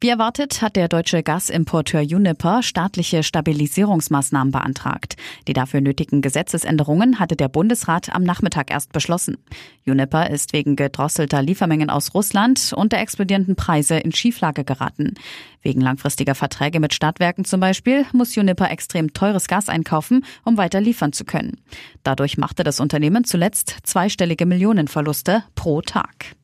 Wie erwartet hat der deutsche Gasimporteur Uniper staatliche Stabilisierungsmaßnahmen beantragt. Die dafür nötigen Gesetzesänderungen hatte der Bundesrat am Nachmittag erst beschlossen. Uniper ist wegen gedrosselter Liefermengen aus Russland und der explodierenden Preise in Schieflage geraten. Wegen langfristiger Verträge mit Stadtwerken zum Beispiel muss Uniper extrem teures Gas einkaufen, um weiter liefern zu können. Dadurch machte das Unternehmen zuletzt zweistellige Millionenverluste pro Tag.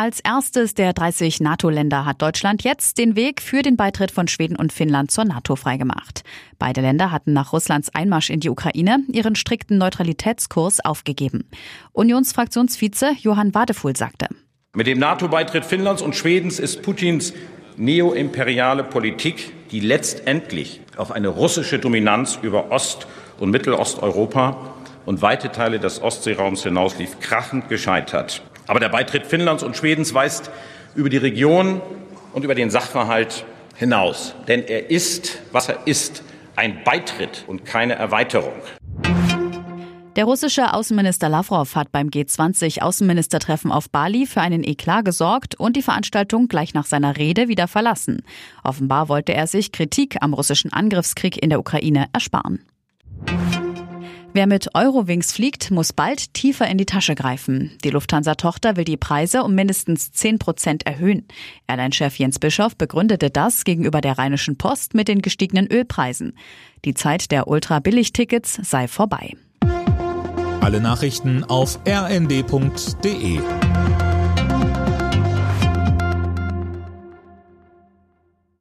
Als erstes der 30 NATO-Länder hat Deutschland jetzt den Weg für den Beitritt von Schweden und Finnland zur NATO freigemacht. Beide Länder hatten nach Russlands Einmarsch in die Ukraine ihren strikten Neutralitätskurs aufgegeben. Unionsfraktionsvize Johann Wadefuhl sagte. Mit dem NATO-Beitritt Finnlands und Schwedens ist Putins neoimperiale Politik, die letztendlich auf eine russische Dominanz über Ost- und Mittelosteuropa und weite Teile des Ostseeraums hinauslief, krachend gescheitert. Aber der Beitritt Finnlands und Schwedens weist über die Region und über den Sachverhalt hinaus. Denn er ist, was er ist, ein Beitritt und keine Erweiterung. Der russische Außenminister Lavrov hat beim G20-Außenministertreffen auf Bali für einen Eklat gesorgt und die Veranstaltung gleich nach seiner Rede wieder verlassen. Offenbar wollte er sich Kritik am russischen Angriffskrieg in der Ukraine ersparen. Wer mit Eurowings fliegt, muss bald tiefer in die Tasche greifen. Die Lufthansa-Tochter will die Preise um mindestens 10 Prozent erhöhen. Airline-Chef Jens Bischoff begründete das gegenüber der Rheinischen Post mit den gestiegenen Ölpreisen. Die Zeit der Ultra-Billig-Tickets sei vorbei. Alle Nachrichten auf rnd.de